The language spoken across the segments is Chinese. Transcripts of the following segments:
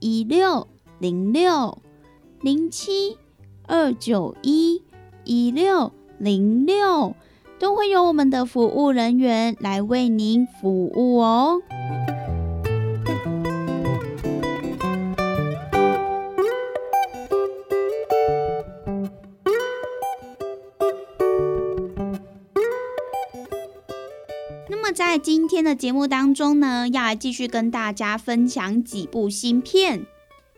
一六零六零七二九一一六零六，都会有我们的服务人员来为您服务哦。在今天的节目当中呢，要来继续跟大家分享几部新片。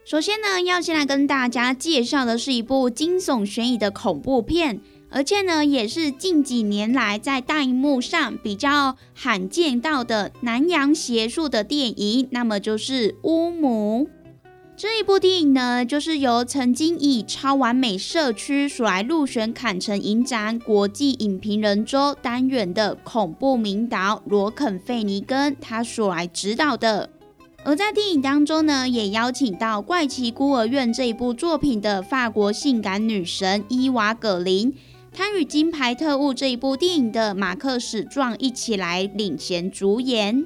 首先呢，要先来跟大家介绍的是一部惊悚悬疑的恐怖片，而且呢，也是近几年来在大荧幕上比较罕见到的南洋邪术的电影，那么就是《巫母》。这一部电影呢，就是由曾经以超完美社区所来入选坎城影展国际影评人周单元的恐怖名导罗肯费尼根他所来指导的。而在电影当中呢，也邀请到《怪奇孤儿院》这一部作品的法国性感女神伊娃葛林，她与《金牌特务》这一部电影的马克史壮一起来领衔主演。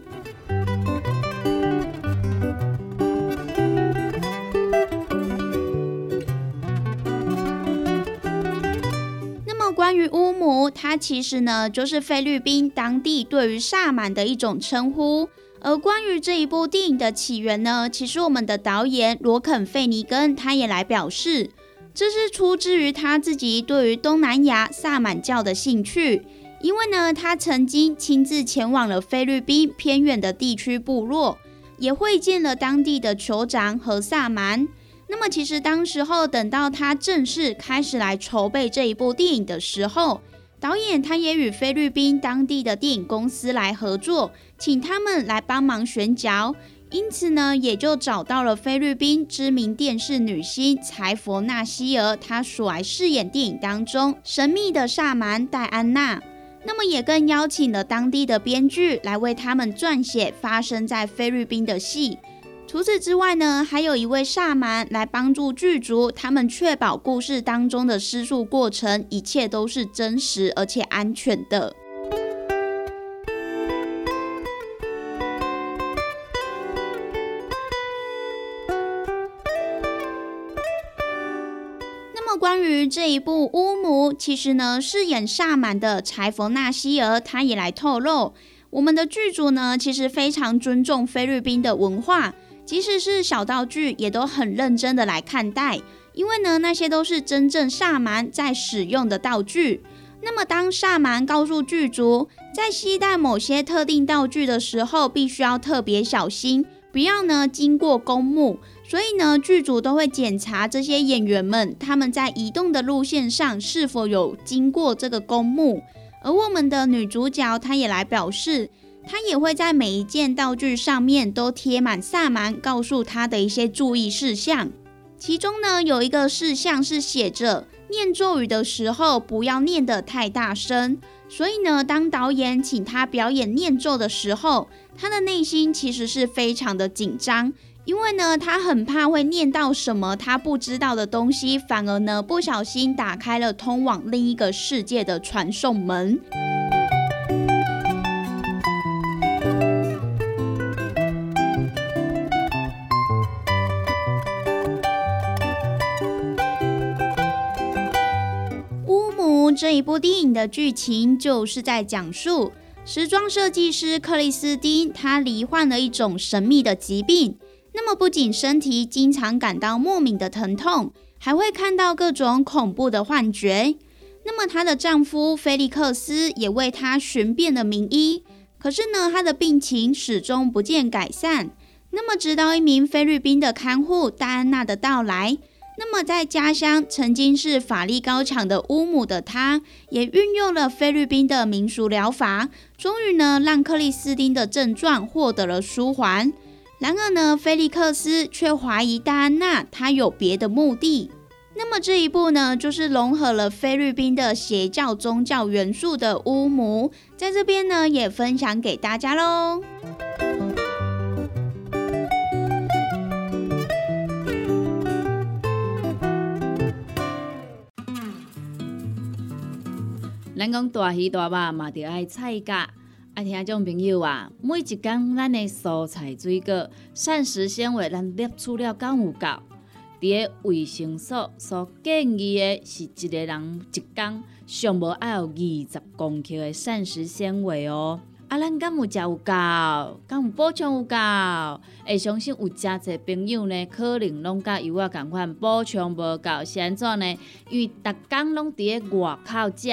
于乌姆，它其实呢就是菲律宾当地对于萨满的一种称呼。而关于这一部电影的起源呢，其实我们的导演罗肯费尼根他也来表示，这是出自于他自己对于东南亚萨满教的兴趣，因为呢他曾经亲自前往了菲律宾偏远的地区部落，也会见了当地的酋长和萨满。那么，其实当时候等到他正式开始来筹备这一部电影的时候，导演他也与菲律宾当地的电影公司来合作，请他们来帮忙选角，因此呢，也就找到了菲律宾知名电视女星柴佛纳希尔，她所来饰演电影当中神秘的萨满戴安娜。那么，也更邀请了当地的编剧来为他们撰写发生在菲律宾的戏。除此之外呢，还有一位萨满来帮助剧组，他们确保故事当中的施术过程一切都是真实而且安全的。那么，关于这一部《乌姆》，其实呢，饰演萨满的柴佛纳希尔，他也来透露，我们的剧组呢，其实非常尊重菲律宾的文化。即使是小道具，也都很认真的来看待，因为呢，那些都是真正萨满在使用的道具。那么，当萨满告诉剧组，在携带某些特定道具的时候，必须要特别小心，不要呢经过公墓。所以呢，剧组都会检查这些演员们他们在移动的路线上是否有经过这个公墓。而我们的女主角，她也来表示。他也会在每一件道具上面都贴满萨满告诉他的一些注意事项，其中呢有一个事项是写着念咒语的时候不要念得太大声，所以呢，当导演请他表演念咒的时候，他的内心其实是非常的紧张，因为呢，他很怕会念到什么他不知道的东西，反而呢不小心打开了通往另一个世界的传送门。这一部电影的剧情就是在讲述时装设计师克里斯汀，他罹患了一种神秘的疾病。那么不仅身体经常感到莫名的疼痛，还会看到各种恐怖的幻觉。那么她的丈夫菲利克斯也为她寻遍了名医，可是呢，她的病情始终不见改善。那么直到一名菲律宾的看护戴安娜的到来，那么在家乡曾经是法力高强的巫母的她，也运用了菲律宾的民俗疗法，终于呢让克里斯汀的症状获得了舒缓。然而呢，菲利克斯却怀疑戴安娜她有别的目的。那么这一部呢，就是融合了菲律宾的邪教宗教元素的巫母，在这边呢也分享给大家喽。咱讲大鱼大肉嘛，着爱菜价。啊，听众朋友啊，每一工咱的蔬菜水果、膳食纤维，咱摄取了够有够？伫个卫生所所建议的是一个人一工上无爱有二十公克的膳食纤维哦。啊，咱敢有食有够？敢有补充有够？会相信有诚侪朋友呢，可能拢甲有我共款补充无够，是安怎呢？因为逐工拢伫个外口食。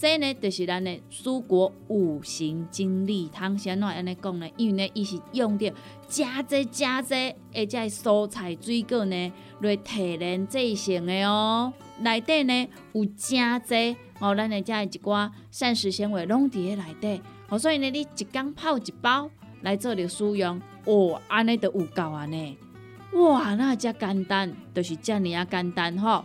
这呢，就是咱的蔬果五行精力汤。先怎安尼讲呢？因为呢，伊是用着加济加济，而且蔬菜水果呢来提炼制成的哦。内底呢有真济哦，咱的遮一寡膳食纤维拢伫咧内底。哦，所以呢，你一缸泡一包来做着使用，哦，安尼就有够安尼。哇，那遮简单，就是遮尔啊简单吼。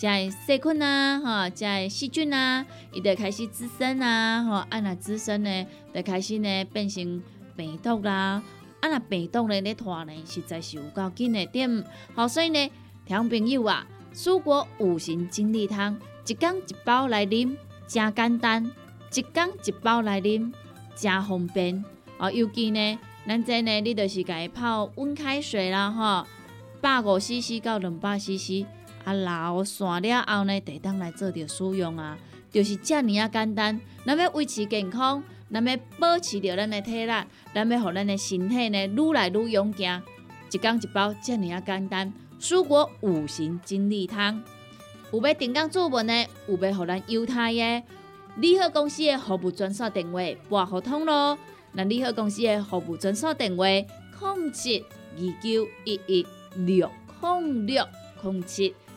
在细菌啊，哈，在细菌啊，伊就开始滋生啊，吼，啊那滋生呢，就开始呢变成病毒啦，啊那病毒呢咧拖呢，实在是有够紧的点，好，所以呢，听朋友啊，蔬果五行精力汤，一缸一包来啉，真简单，一缸一包来啉，真方便，哦，尤其呢，咱这呢，你就是家泡温开水啦，吼，百五 CC 到两百 CC。啊，老散了后呢，得当来做着使用啊，就是遮尔啊简单。咱要维持健康，咱要保持着咱的体力，咱要互咱的身体呢愈来愈勇健。一缸一包，遮尔啊简单。蔬果五行精力汤，有要订购做文的，有要互咱犹太耶，利好公司的服务专线电话拨互通咯。那利好公司的服务专线电话：零七二九一一六零六零七。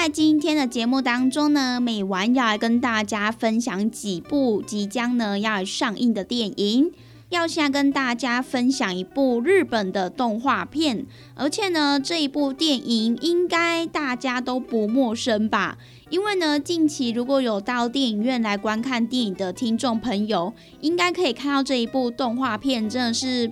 在今天的节目当中呢，美完要来跟大家分享几部即将呢要上映的电影。要先跟大家分享一部日本的动画片，而且呢这一部电影应该大家都不陌生吧？因为呢近期如果有到电影院来观看电影的听众朋友，应该可以看到这一部动画片真的是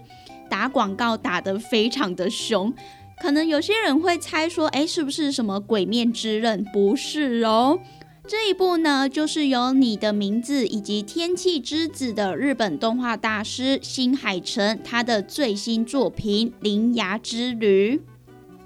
打广告打得非常的凶。可能有些人会猜说，哎，是不是什么《鬼面之刃》？不是哦，这一部呢，就是由你的名字以及《天气之子》的日本动画大师新海诚他的最新作品《铃芽之旅》。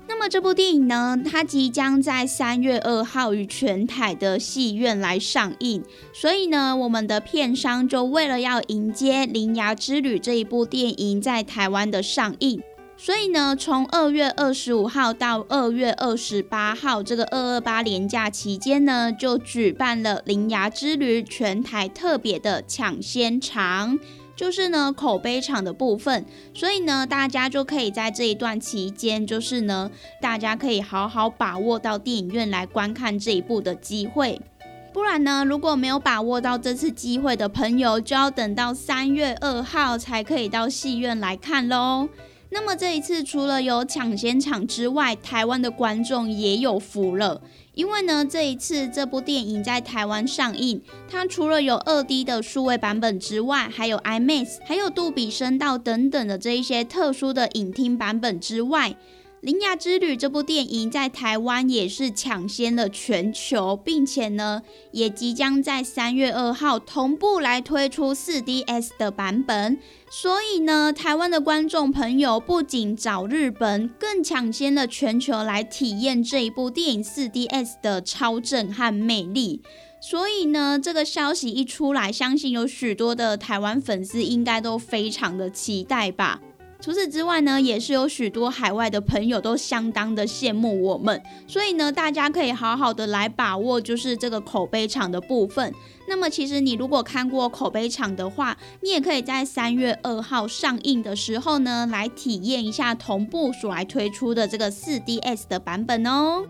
那么这部电影呢，它即将在三月二号于全台的戏院来上映，所以呢，我们的片商就为了要迎接《铃芽之旅》这一部电影在台湾的上映。所以呢，从二月二十五号到二月二十八号这个二二八连假期间呢，就举办了《铃芽之旅》全台特别的抢先场，就是呢口碑场的部分。所以呢，大家就可以在这一段期间，就是呢，大家可以好好把握到电影院来观看这一部的机会。不然呢，如果没有把握到这次机会的朋友，就要等到三月二号才可以到戏院来看喽。那么这一次除了有抢先场之外，台湾的观众也有福了，因为呢这一次这部电影在台湾上映，它除了有二 D 的数位版本之外，还有 IMAX，还有杜比声道等等的这一些特殊的影厅版本之外。《铃芽之旅》这部电影在台湾也是抢先了全球，并且呢，也即将在三月二号同步来推出 4DS 的版本。所以呢，台湾的观众朋友不仅找日本，更抢先了全球来体验这一部电影 4DS 的超震撼魅力。所以呢，这个消息一出来，相信有许多的台湾粉丝应该都非常的期待吧。除此之外呢，也是有许多海外的朋友都相当的羡慕我们，所以呢，大家可以好好的来把握，就是这个口碑场的部分。那么，其实你如果看过口碑场的话，你也可以在三月二号上映的时候呢，来体验一下同步所来推出的这个四 DS 的版本哦。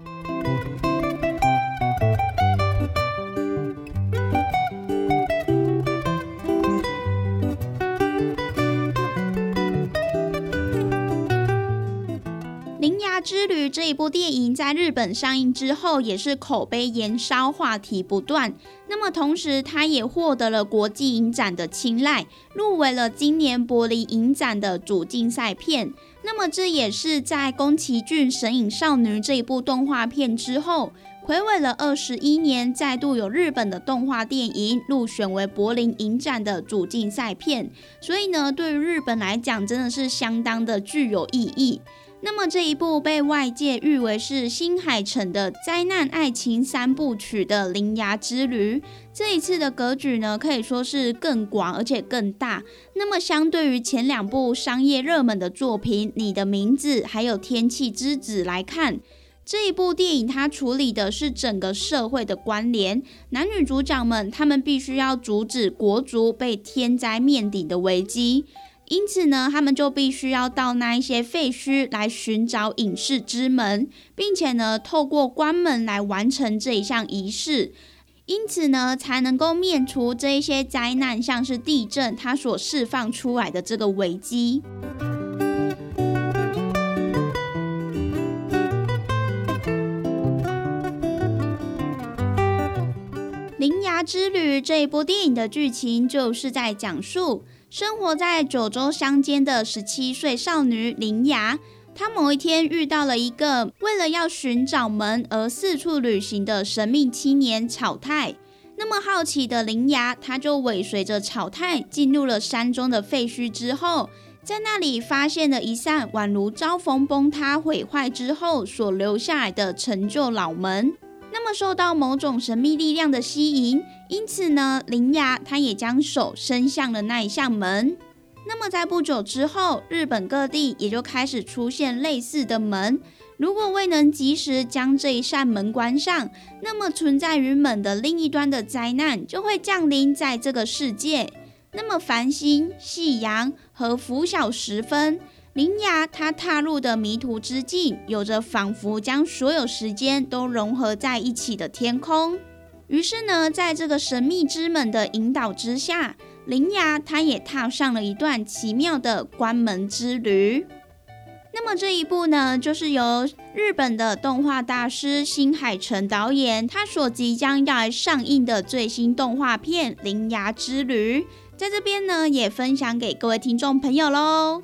之旅这一部电影在日本上映之后，也是口碑延烧，话题不断。那么同时，它也获得了国际影展的青睐，入围了今年柏林影展的主竞赛片。那么这也是在宫崎骏《神隐少女》这一部动画片之后。暌违了二十一年，再度有日本的动画电影入选为柏林影展的主竞赛片，所以呢，对于日本来讲，真的是相当的具有意义。那么这一部被外界誉为是新海诚的灾难爱情三部曲的《铃芽之旅》，这一次的格局呢可以说是更广而且更大。那么相对于前两部商业热门的作品《你的名字》还有《天气之子》来看，这一部电影它处理的是整个社会的关联，男女主角们他们必须要阻止国足被天灾面顶的危机。因此呢，他们就必须要到那一些废墟来寻找隐士之门，并且呢，透过关门来完成这一项仪式。因此呢，才能够免除这一些灾难，像是地震它所释放出来的这个危机。《铃芽之旅》这一部电影的剧情就是在讲述。生活在九州乡间的十七岁少女林芽，她某一天遇到了一个为了要寻找门而四处旅行的神秘青年草太。那么好奇的林芽，她就尾随着草太进入了山中的废墟之后，在那里发现了一扇宛如遭风崩塌毁坏之后所留下来的陈旧老门。那么受到某种神秘力量的吸引，因此呢，林芽她也将手伸向了那一扇门。那么在不久之后，日本各地也就开始出现类似的门。如果未能及时将这一扇门关上，那么存在于门的另一端的灾难就会降临在这个世界。那么繁星、夕阳和拂晓时分。林芽，他踏入的迷途之境，有着仿佛将所有时间都融合在一起的天空。于是呢，在这个神秘之门的引导之下，林芽他也踏上了一段奇妙的关门之旅。那么这一部呢，就是由日本的动画大师新海诚导演，他所即将要来上映的最新动画片《铃芽之旅》，在这边呢，也分享给各位听众朋友喽。